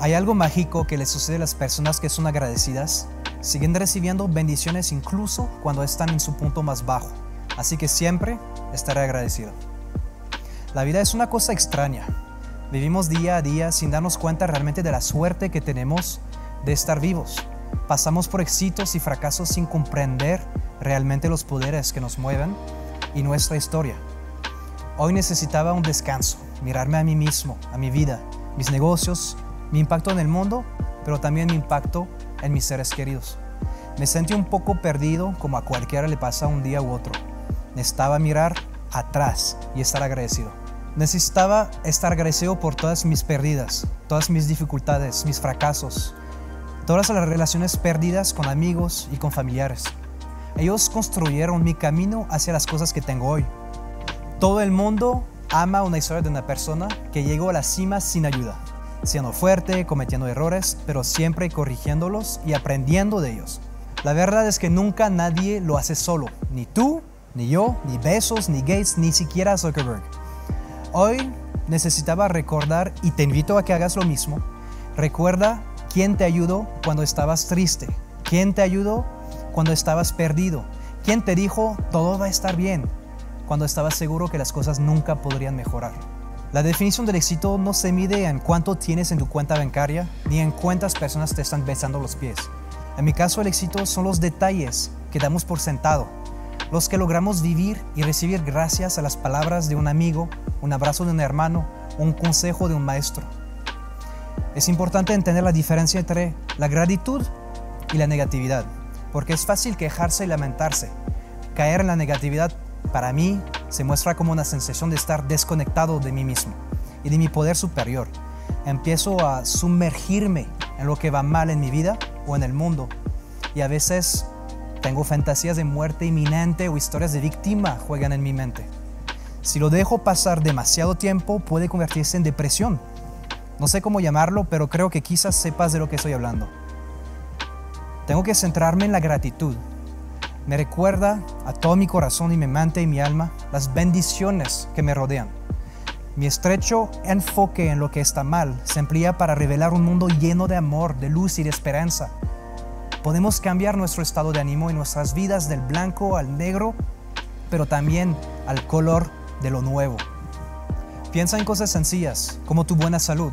Hay algo mágico que le sucede a las personas que son agradecidas. Siguen recibiendo bendiciones incluso cuando están en su punto más bajo. Así que siempre estaré agradecido. La vida es una cosa extraña. Vivimos día a día sin darnos cuenta realmente de la suerte que tenemos de estar vivos. Pasamos por éxitos y fracasos sin comprender realmente los poderes que nos mueven y nuestra historia. Hoy necesitaba un descanso, mirarme a mí mismo, a mi vida, mis negocios, mi impacto en el mundo, pero también mi impacto en mis seres queridos. Me sentí un poco perdido, como a cualquiera le pasa un día u otro. Necesitaba mirar atrás y estar agradecido. Necesitaba estar agradecido por todas mis pérdidas, todas mis dificultades, mis fracasos, todas las relaciones perdidas con amigos y con familiares. Ellos construyeron mi camino hacia las cosas que tengo hoy. Todo el mundo ama una historia de una persona que llegó a la cima sin ayuda, siendo fuerte, cometiendo errores, pero siempre corrigiéndolos y aprendiendo de ellos. La verdad es que nunca nadie lo hace solo, ni tú, ni yo, ni Besos, ni Gates, ni siquiera Zuckerberg. Hoy necesitaba recordar, y te invito a que hagas lo mismo, recuerda quién te ayudó cuando estabas triste, quién te ayudó cuando estabas perdido, quién te dijo todo va a estar bien cuando estabas seguro que las cosas nunca podrían mejorar. La definición del éxito no se mide en cuánto tienes en tu cuenta bancaria ni en cuántas personas te están besando los pies. En mi caso el éxito son los detalles que damos por sentado, los que logramos vivir y recibir gracias a las palabras de un amigo, un abrazo de un hermano, un consejo de un maestro. Es importante entender la diferencia entre la gratitud y la negatividad, porque es fácil quejarse y lamentarse. Caer en la negatividad, para mí, se muestra como una sensación de estar desconectado de mí mismo y de mi poder superior. Empiezo a sumergirme en lo que va mal en mi vida o en el mundo y a veces tengo fantasías de muerte inminente o historias de víctima juegan en mi mente. Si lo dejo pasar demasiado tiempo puede convertirse en depresión. No sé cómo llamarlo, pero creo que quizás sepas de lo que estoy hablando. Tengo que centrarme en la gratitud. Me recuerda a todo mi corazón y mi mente y mi alma las bendiciones que me rodean. Mi estrecho enfoque en lo que está mal se emplea para revelar un mundo lleno de amor, de luz y de esperanza. Podemos cambiar nuestro estado de ánimo y nuestras vidas del blanco al negro, pero también al color de lo nuevo. Piensa en cosas sencillas, como tu buena salud.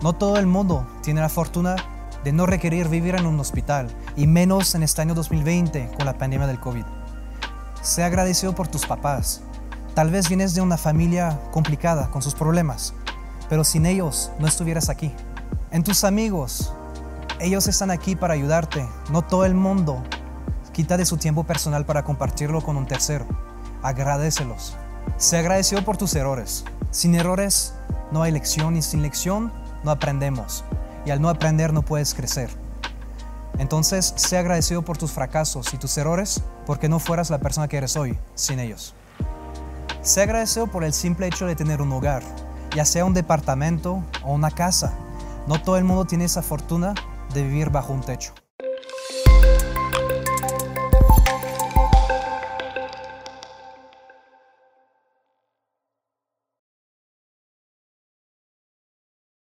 No todo el mundo tiene la fortuna de no requerir vivir en un hospital, y menos en este año 2020 con la pandemia del COVID. Sé agradecido por tus papás. Tal vez vienes de una familia complicada con sus problemas, pero sin ellos no estuvieras aquí. En tus amigos, ellos están aquí para ayudarte. No todo el mundo quita de su tiempo personal para compartirlo con un tercero. Agradecelos. Sé agradecido por tus errores. Sin errores no hay lección y sin lección no aprendemos. Y al no aprender no puedes crecer. Entonces, sé agradecido por tus fracasos y tus errores porque no fueras la persona que eres hoy sin ellos. Sé agradecido por el simple hecho de tener un hogar, ya sea un departamento o una casa. No todo el mundo tiene esa fortuna de vivir bajo un techo.